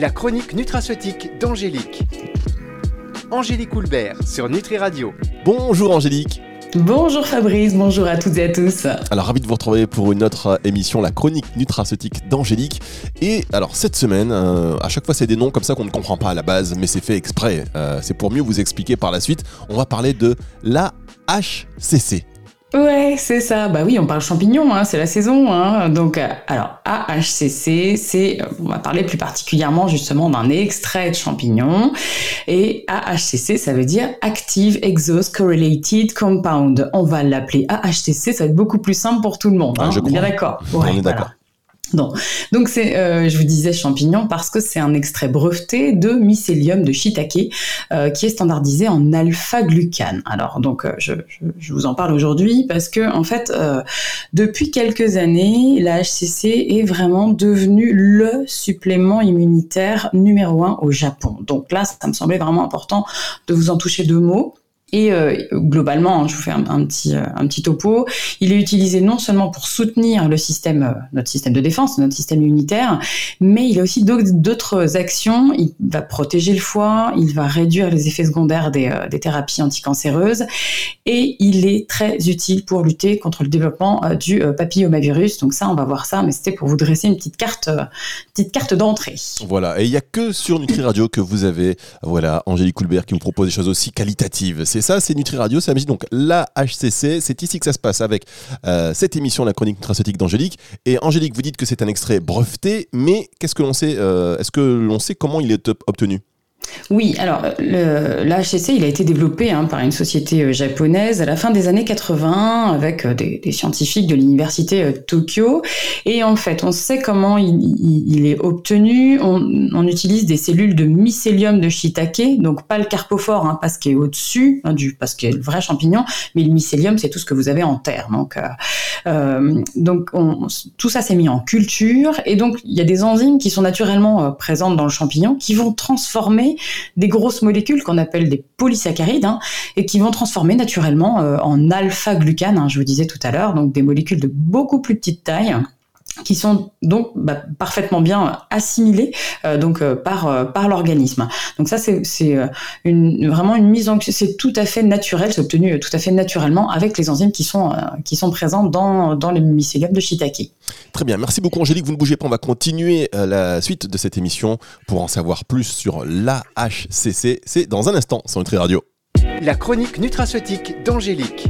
La chronique nutraceutique d'Angélique. Angélique Houlbert sur Nutri Radio. Bonjour Angélique. Bonjour Fabrice, bonjour à toutes et à tous. Alors ravi de vous retrouver pour une autre émission, la chronique nutraceutique d'Angélique. Et alors cette semaine, euh, à chaque fois c'est des noms comme ça qu'on ne comprend pas à la base, mais c'est fait exprès. Euh, c'est pour mieux vous expliquer par la suite. On va parler de l'AHCC. Ouais, c'est ça. Bah oui, on parle champignons, hein, c'est la saison. Hein. Donc, euh, alors AHCC, c'est, on va parler plus particulièrement justement d'un extrait de champignon. Et AHCC, ça veut dire Active Exhaust Correlated Compound. On va l'appeler AHCC, ça va être beaucoup plus simple pour tout le monde. Ah, hein. je on est bien crois. d'accord. On est d'accord. Donc c'est, euh, je vous disais champignon parce que c'est un extrait breveté de mycélium de shiitake euh, qui est standardisé en alpha-glucane. Alors donc euh, je, vous en parle aujourd'hui parce que en fait depuis quelques années la HCC est vraiment devenu le supplément immunitaire numéro un au Japon. Donc là ça me semblait vraiment important de vous en toucher deux mots. Et euh, globalement, hein, je vous fais un, petit euh, un petit topo. Il est utilisé non seulement pour soutenir euh, notre système de défense, notre système immunitaire, mais il a aussi d'autres- actions. Il va protéger le foie, il va réduire les effets secondaires des, thérapies anticancéreuses, et il est très utile pour lutter contre le développement du papillomavirus. Donc ça, on va voir ça, mais c'était pour vous dresser une petite carte, petite carte d'entrée. Voilà, et il n'y a que sur Nutri Radio que vous avez, voilà, Angélique Coulbert qui vous propose des choses aussi qualitatives. Ça, c'est Nutri Radio, c'est la musique. Donc la HCC, c'est ici que ça se passe avec euh, cette émission, la chronique nutraceutique d'Angélique. Et Angélique, vous dites que c'est un extrait breveté, mais qu'est-ce que l'on sait euh, Est-ce que l'on sait comment il est ob- obtenu? Oui, alors l'AHCC, il a été développé hein, par une société euh, japonaise à la fin des années 80 avec euh, des, scientifiques de l'université euh, Tokyo. Et en fait, on sait comment il, est obtenu. On, utilise des cellules de mycélium de shiitake, donc pas le carpophore, hein, parce qu'il est au-dessus, hein, parce qu'il est le vrai champignon, mais le mycélium, c'est tout ce que vous avez en terre. Donc, donc on- tout ça s'est mis en culture, et donc il y a des enzymes qui sont naturellement présentes dans le champignon qui vont transformer des grosses molécules qu'on appelle des polysaccharides hein, et qui vont transformer naturellement euh, en alpha-glucane, hein, je vous disais tout à l'heure, donc des molécules de beaucoup plus petite taille qui sont donc bah, parfaitement bien assimilées euh, donc euh, par euh, par l'organisme. Donc ça c'est c'est euh, une vraiment une mise en c'est tout à fait naturel, c'est obtenu euh, tout à fait naturellement avec les enzymes qui sont euh, qui sont présentes dans dans les mycélium de shiitake. Très bien, merci beaucoup Angélique, vous ne bougez pas, on va continuer euh, la suite de cette émission pour en savoir plus sur la HCC. C'est dans un instant sur Nutri Radio. La chronique nutraceutique d'Angélique.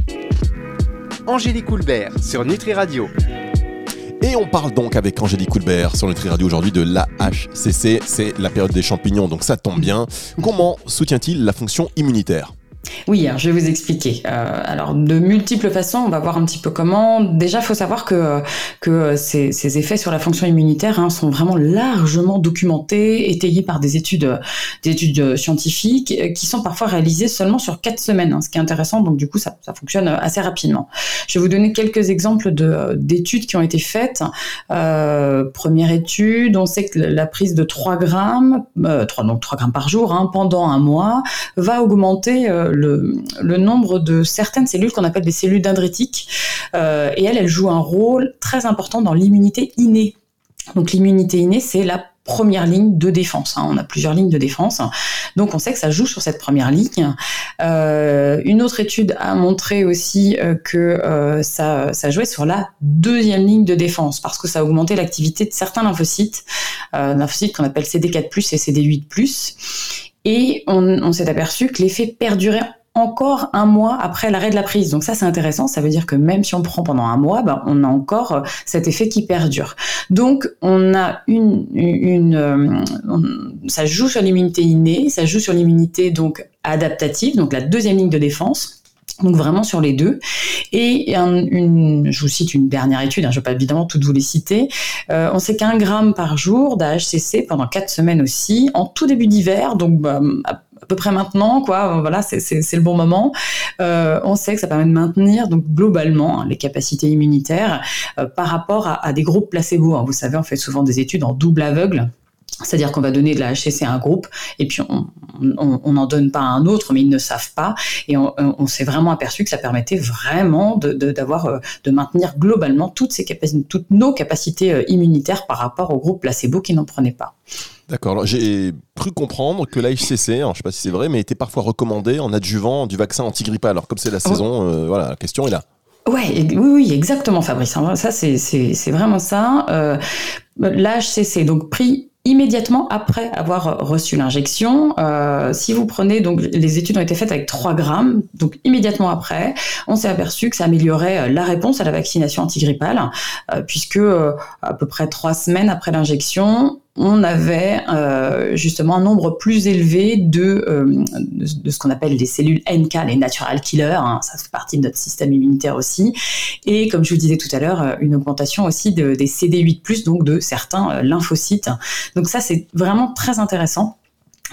Angélique Houlbert sur Nutri Radio. Et on parle donc avec Angélique Coulbert sur Nutri Radio aujourd'hui de l'AHCC, c'est la période des champignons, donc ça tombe bien. Comment soutient-il la fonction immunitaire? Oui, alors je vais vous expliquer. Euh, alors de multiples façons, on va voir un petit peu comment. Déjà, faut savoir que que ces, ces effets sur la fonction immunitaire hein, sont vraiment largement documentés, étayés par des études des études scientifiques euh, qui sont parfois réalisées seulement sur quatre semaines. hein, ce qui est intéressant, donc du coup ça, ça fonctionne assez rapidement. Je vais vous donner quelques exemples de d'études qui ont été faites. Euh, première étude, on sait que la prise de 3 grammes, euh, 3, donc 3 grammes par jour, hein, pendant un mois, va augmenter euh, le, nombre de certaines cellules qu'on appelle des cellules dendritiques. Euh, et elles, elles jouent un rôle très important dans l'immunité innée. Donc l'immunité innée, c'est la première ligne de défense. hein. On a plusieurs lignes de défense. Donc on sait que ça joue sur cette première ligne. Euh, une autre étude a montré aussi euh, que ça, ça jouait sur la deuxième ligne de défense parce que ça a augmenté l'activité de certains lymphocytes, lymphocytes qu'on appelle CD4+ et CD8+. Et on, s'est aperçu que l'effet perdurait encore un mois après l'arrêt de la prise. Donc ça, c'est intéressant. Ça veut dire que même si on prend pendant un mois, ben, on a encore euh, cet effet qui perdure. Donc on a une, une, euh, ça joue sur l'immunité innée, ça joue sur l'immunité donc adaptative, donc la deuxième ligne de défense. Donc vraiment sur les deux. Et un- une, je vous cite une dernière étude, hein, je ne vais pas évidemment toutes vous les citer. Euh, on sait qu'un gramme par jour d'AHCC pendant quatre semaines aussi, en tout début d'hiver, donc bah, à peu près maintenant, quoi. Voilà, c'est- le bon moment. Euh, on sait que ça permet de maintenir donc globalement hein, les capacités immunitaires euh, par rapport à, des groupes placebo. hein. Vous savez, on fait souvent des études en double aveugle. C'est-à-dire qu'on va donner de la HCC à un groupe et puis on n'en donne pas à un autre, mais ils ne savent pas. Et on, s'est vraiment aperçu que ça permettait vraiment de, d'avoir, euh, de, maintenir globalement toutes, ces capacités, toutes nos capacités euh, immunitaires par rapport au groupe placebo qui n'en prenait pas. D'accord. J'ai cru comprendre que la HCC, je ne sais pas si c'est vrai, mais était parfois recommandée en adjuvant du vaccin antigrippal. Alors comme c'est la oh. saison, euh, voilà, la question est là. Ouais, oui, oui, exactement, Fabrice. Ça, c'est vraiment ça. Euh, L'HCC, donc pris immédiatement après avoir reçu l'injection. Euh, si vous prenez, donc les études ont été faites avec 3 grammes, donc immédiatement après, on s'est aperçu que ça améliorait euh, la réponse à la vaccination antigrippale, euh, puisque à peu près 3 semaines après l'injection, on avait euh, justement un nombre plus élevé de, euh, de, ce qu'on appelle les cellules NK, les natural killers, hein, ça fait partie de notre système immunitaire aussi, et comme je vous disais tout à l'heure, euh, une augmentation aussi de, des CD8+, donc de certains lymphocytes. Donc ça, c'est vraiment très intéressant.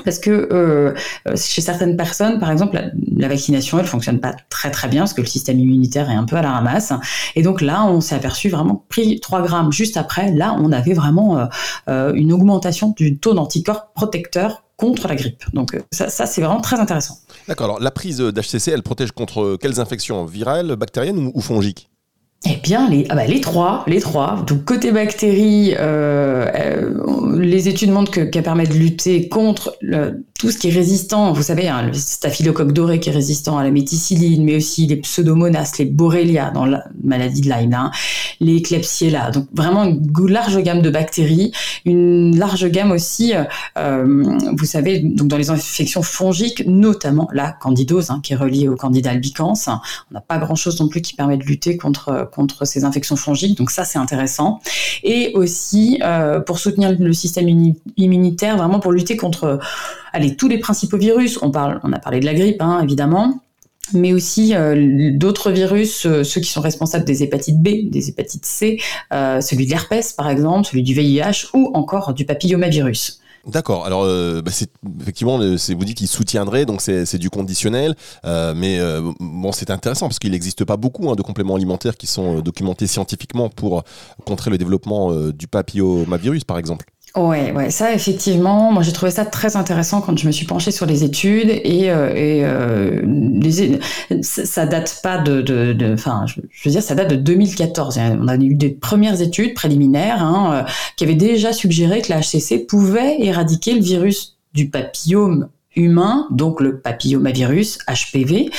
Parce que euh, chez certaines personnes, par exemple, la, vaccination, elle fonctionne pas très très bien parce que le système immunitaire est un peu à la ramasse. Et donc là, on s'est aperçu vraiment, pris 3 grammes juste après, là, on avait vraiment euh, euh, une augmentation du taux d'anticorps protecteurs contre la grippe. Donc ça, ça c'est vraiment très intéressant. D'accord. Alors la prise d'HCC, elle protège contre quelles infections? Virales, bactériennes ou fongiques? Eh bien, les, ah bah, les trois, les trois. Donc côté bactéries, euh, euh, les études montrent qu'elle permet de lutter contre le, tout ce qui est résistant. Vous savez, hein, le staphylocoque doré qui est résistant à la méticilline, mais aussi les pseudomonas, les borrelia dans la maladie de Lyme, hein, les klebsiella. Donc vraiment une large gamme de bactéries, une large gamme aussi. Euh, vous savez, donc dans les infections fongiques, notamment la candidose, hein, qui est reliée au candida albicans. On n'a pas grand-chose non plus qui permet de lutter contre contre ces infections fongiques. Donc ça, c'est intéressant. Et aussi euh, pour soutenir le système immunitaire, vraiment pour lutter contre allez, tous les principaux virus. On, parle, on a parlé de la grippe, hein, évidemment mais aussi euh, d'autres virus, euh, ceux qui sont responsables des hépatites B, des hépatites C, celui de l'herpès par exemple, celui du VIH ou encore du papillomavirus. D'accord. Alors, euh, bah, effectivement, vous dites qu'il soutiendrait, donc c'est du conditionnel, euh, mais euh, bon, c'est intéressant parce qu'il n'existe pas beaucoup hein, de compléments alimentaires qui sont documentés scientifiquement pour contrer le développement du papillomavirus, par exemple. Ouais, ouais, ça effectivement, moi j'ai trouvé ça très intéressant quand je me suis penchée sur les études et, euh, et euh, ça date pas de, enfin, je, veux dire, ça date de 2014. On a eu des premières études préliminaires hein, euh, qui avaient déjà suggéré que la HCC pouvait éradiquer le virus du papillome humain, donc le papillomavirus HPV.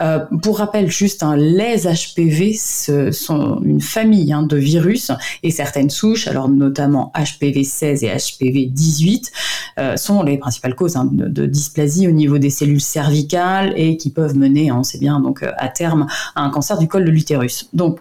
Euh, pour rappel, juste, hein, les HPV ce sont une famille hein, de virus et certaines souches, alors notamment HPV 16 et HPV 18, euh, sont les principales causes hein, de, dysplasie au niveau des cellules cervicales et qui peuvent mener, on sait bien, donc à terme à un cancer du col de l'utérus. Donc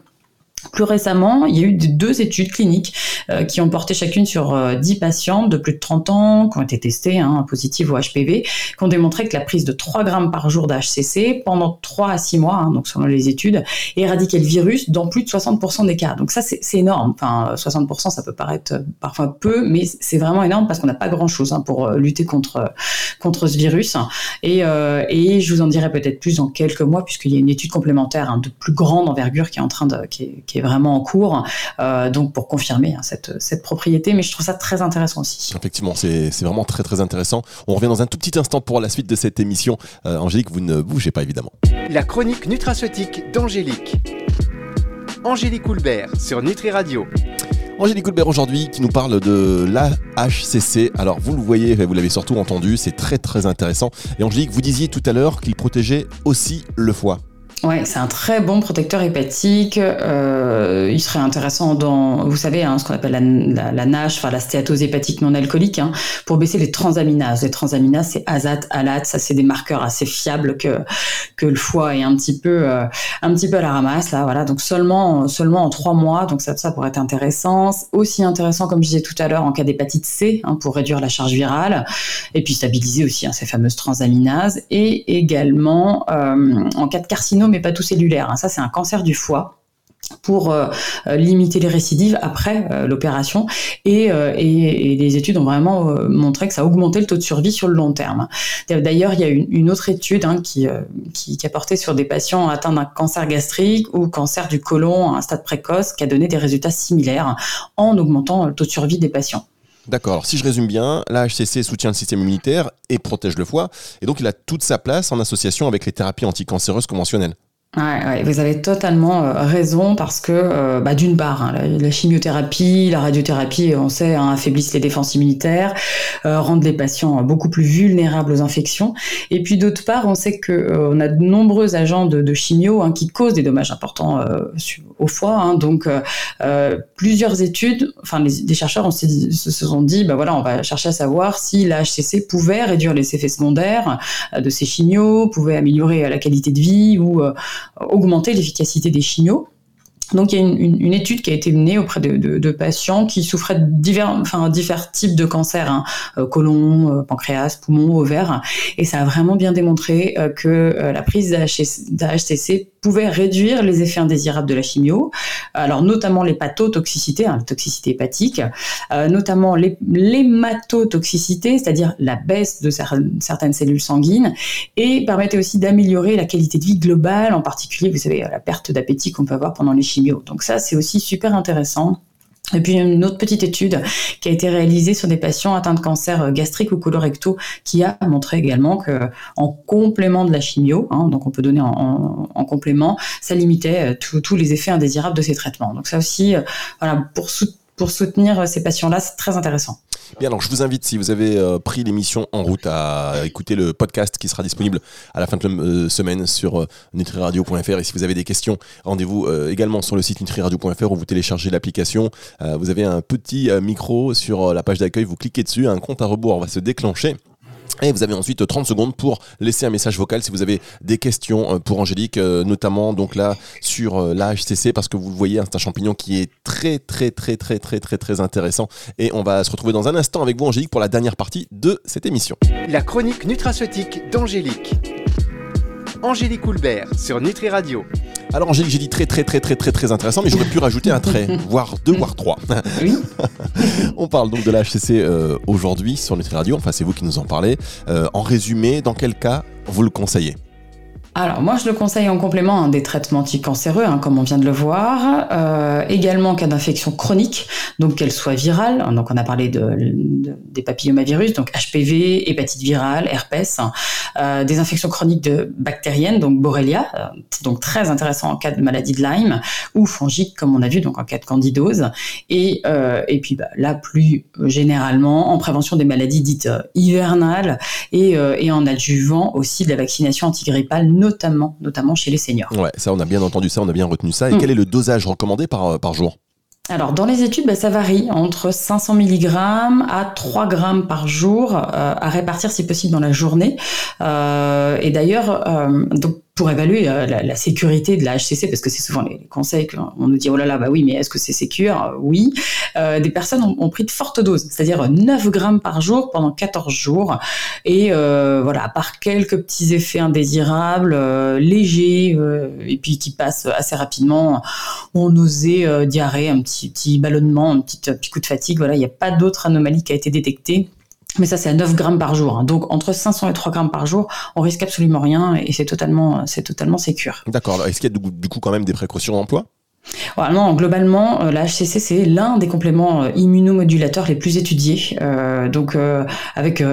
plus récemment, il y a eu deux études cliniques euh, qui ont porté chacune sur 10 euh, patientes de plus de 30 ans qui ont été testées, hein, positives au HPV, qui ont démontré que la prise de 3 grammes par jour d'HCC pendant 3 à 6 mois, hein, donc selon les études, éradiquait le virus dans plus de 60% des cas. Donc ça, c'est énorme. Enfin, 60%, ça peut paraître euh, parfois peu, mais c'est vraiment énorme parce qu'on n'a pas grand-chose hein, pour lutter contre, contre ce virus. Et, et je vous en dirai peut-être plus dans quelques mois, puisqu'il y a une étude complémentaire hein, de plus grande envergure qui est en train de... Qui est vraiment en cours, euh, donc pour confirmer hein, cette, cette propriété. Mais je trouve ça très intéressant aussi. Effectivement, c'est vraiment très très intéressant. On revient dans un tout petit instant pour la suite de cette émission. Euh, Angélique, vous ne bougez pas évidemment. La chronique nutraceutique d'Angélique. Angélique Houlbert sur Nutri Radio. Angélique Houlbert aujourd'hui qui nous parle de l'AHCC. Alors vous le voyez, vous l'avez surtout entendu, c'est très très intéressant. Et Angélique, vous disiez tout à l'heure qu'il protégeait aussi le foie. Ouais, c'est un très bon protecteur hépatique. Euh, il serait intéressant dans, vous savez, hein, ce qu'on appelle la, la, NASH, enfin la stéatose hépatique non alcoolique, hein, pour baisser les transaminases. Les transaminases, c'est azat, alat, ça c'est des marqueurs assez fiables que que le foie est un petit peu euh, un petit peu à la ramasse là. Voilà, donc seulement seulement en trois mois, donc ça ça pourrait être intéressant. Aussi intéressant, comme je disais tout à l'heure, en cas d'hépatite C, hein, pour réduire la charge virale, et puis stabiliser aussi ces fameuses transaminases, et également euh, en cas de carcinome mais pas tout cellulaire. Hein. Ça, c'est un cancer du foie pour euh, euh, limiter les récidives après euh, l'opération et, les études ont vraiment montré que ça augmentait le taux de survie sur le long terme. D'ailleurs, il y a une, autre étude hein, qui, a porté sur des patients atteints d'un cancer gastrique ou cancer du côlon à un stade précoce qui a donné des résultats similaires en augmentant le taux de survie des patients. D'accord. Alors si je résume bien, la HCC soutient le système immunitaire et protège le foie, et donc il a toute sa place en association avec les thérapies anticancéreuses conventionnelles. Ouais, vous avez totalement euh, raison parce que, euh, bah, d'une part, hein, la, chimiothérapie, la radiothérapie, on sait, hein, affaiblissent les défenses immunitaires, euh, rendent les patients beaucoup plus vulnérables aux infections. Et puis d'autre part, on sait que on a de nombreux agents de, chimio hein, qui causent des dommages importants au foie. Donc, plusieurs études, enfin, les, des chercheurs se, se sont dit, bah voilà, on va chercher à savoir si la HCC pouvait réduire les effets secondaires de ces chimios, pouvait améliorer la qualité de vie ou augmenter l'efficacité des chimios. Donc il y a une, étude qui a été menée auprès de, patients qui souffraient de divers, enfin, divers types de cancers, hein, euh, côlon, euh, pancréas, poumon, ovaire, et ça a vraiment bien démontré euh, que la prise d'HCC pouvait réduire les effets indésirables de la chimio, alors notamment l'hépatotoxicité, hein, la toxicité hépatique, notamment l'hématotoxicité, c'est-à-dire la baisse de certaines cellules sanguines, et permettait aussi d'améliorer la qualité de vie globale, en particulier, vous savez, la perte d'appétit qu'on peut avoir pendant les donc ça, c'est aussi super intéressant. Et puis une autre petite étude qui a été réalisée sur des patients atteints de cancer gastrique ou colorectaux qui a montré également que en complément de la chimio, hein, donc on peut donner en, complément, ça limitait euh, tous les effets indésirables de ces traitements. Donc ça aussi, euh, voilà, pour, pour soutenir ces patients-là, c'est très intéressant. Bien, alors je vous invite, si vous avez euh, pris l'émission en route, à écouter le podcast qui sera disponible à la fin de la euh, semaine sur euh, nutriradio.fr. Et si vous avez des questions, rendez-vous également sur le site nutriradio.fr où vous téléchargez l'application. vous avez un petit micro sur la page d'accueil, vous cliquez dessus, un compte à rebours va se déclencher. Et vous avez ensuite 30 secondes pour laisser un message vocal si vous avez des questions euh, pour Angélique, euh, notamment donc là sur euh, la HCC, parce que vous le voyez, hein, c'est un champignon qui est très très très très très très très intéressant. Et on va se retrouver dans un instant avec vous, Angélique, pour la dernière partie de cette émission. La chronique nutraceutique d'Angélique. Angélique Houlbert sur Nutri Radio. Alors Angélique, j'ai dit très très très très très très intéressant, mais j'aurais pu rajouter un trait, voire deux, voire trois. Oui. On parle donc de la HCC euh, aujourd'hui sur Nutri Radio, enfin c'est vous qui nous en parlez. Euh, en résumé, dans quel cas vous le conseillez? Alors moi je le conseille en complément hein, des traitements anticancéreux, hein, comme on vient de le voir, euh, également en cas d'infection chronique, donc qu'elle soit virale, hein, donc on a parlé de, des papillomavirus, donc HPV, hépatite virale, herpès, euh, des infections chroniques de bactériennes, donc Borrelia, euh, donc très intéressant en cas de maladie de Lyme, ou fongique comme on a vu, donc en cas de candidose, et, et puis bah, là plus généralement en prévention des maladies dites hivernales et, et en adjuvant aussi de la vaccination antigrippale notamment, notamment chez les seniors. Ouais, ça on a bien entendu ça, on a bien retenu ça. Et mm. quel est le dosage recommandé par, euh, par jour? Alors dans les études, bah, ça varie entre 500 mg à 3 grammes par jour euh, à répartir si possible dans la journée. Euh, et d'ailleurs, donc pour évaluer euh, la, sécurité de la HCC, parce que c'est souvent les conseils qu'on nous dit, oh là là, bah oui, mais est-ce que c'est sécure? Oui. Euh, des personnes ont, pris de fortes doses, c'est-à-dire 9 grammes par jour pendant 14 jours. Et euh, voilà, à part quelques petits effets indésirables, légers, et puis qui passent assez rapidement, on nausée, diarrhée, un petit, petit ballonnement, un petit, petit coup de fatigue, voilà, il n'y a pas d'autre anomalie qui a été détectée. Mais ça, c'est à 9 grammes par jour. Hein. Donc, entre 500 et 3 grammes par jour, on risque absolument rien et c'est totalement, c'est totalement sécure. D'accord. Est-ce qu'il y a du coup quand même des précautions d'emploi? Non, globalement, euh, la c'est l'un des compléments euh, immunomodulateurs les plus étudiés. Euh, donc, avec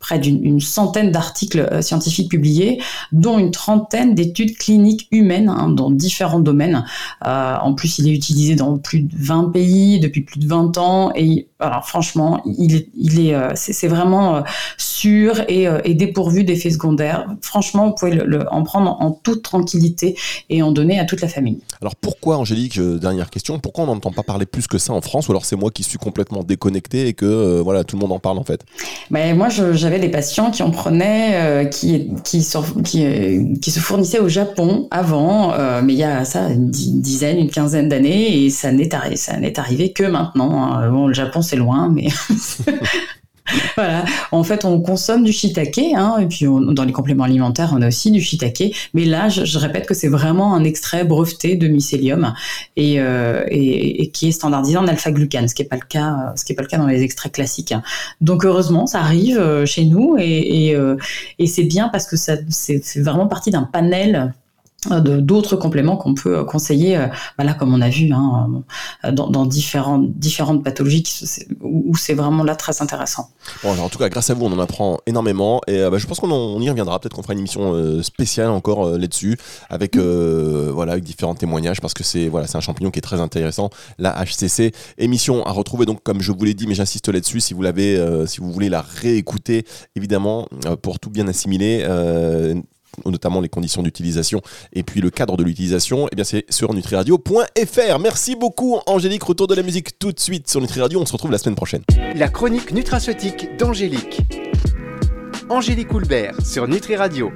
près d'une centaine d'articles scientifiques publiés, dont une trentaine d'études cliniques humaines hein, dans différents domaines. en plus, il est utilisé dans plus de 20 pays depuis plus de 20 ans. Et alors, franchement, il il est, c'est vraiment sûr et, et dépourvu d'effets secondaires. Franchement, vous pouvez en prendre en toute tranquillité et en donner à toute la famille. Alors, pourquoi, Euh, dernière question, pourquoi on n'entend pas parler plus que ça en France ou alors c'est moi qui suis complètement déconnecté et que euh, voilà tout le monde en parle en fait? Ben, Moi j'avais des patients qui en prenaient, euh, qui, qui, se fournissaient au Japon avant, mais il y a ça une dizaine, une quinzaine d'années et ça n'est arrivé que maintenant. Hein. Bon, le Japon c'est loin, mais voilà. En fait, on consomme du shiitake, hein, et puis dans les compléments alimentaires, on a aussi du shiitake. Mais là, je, répète que c'est vraiment un extrait breveté de mycélium et, euh, et, qui est standardisé en alpha-glucane, ce qui n'est pas le cas, ce qui est pas le cas dans les extraits classiques. Donc heureusement, ça arrive euh, chez nous et, et, euh, et c'est bien parce que ça, c'est vraiment partie d'un panel d'autres compléments qu'on peut conseiller, voilà, comme on a vu hein, dans, dans, différentes, différentes pathologies où c'est vraiment là très intéressant. Bon, en tout cas, grâce à vous, on en apprend énormément et bah, je pense qu'on y reviendra. Peut-être qu'on fera une émission spéciale encore là-dessus avec, voilà, avec différents témoignages parce que c'est voilà, un champignon qui est très intéressant. La HCC, émission à retrouver donc comme je vous l'ai dit, mais j'insiste là-dessus si vous l'avez, si vous voulez la réécouter, évidemment, pour tout bien assimiler notamment les conditions d'utilisation et puis le cadre de l'utilisation, eh bien c'est sur nutriradio.fr. Merci beaucoup Angélique, retour de la musique tout de suite sur NutriRadio, on se retrouve la semaine prochaine. La chronique nutraceutique d'Angélique. Angélique Houlbert sur Nutri Radio.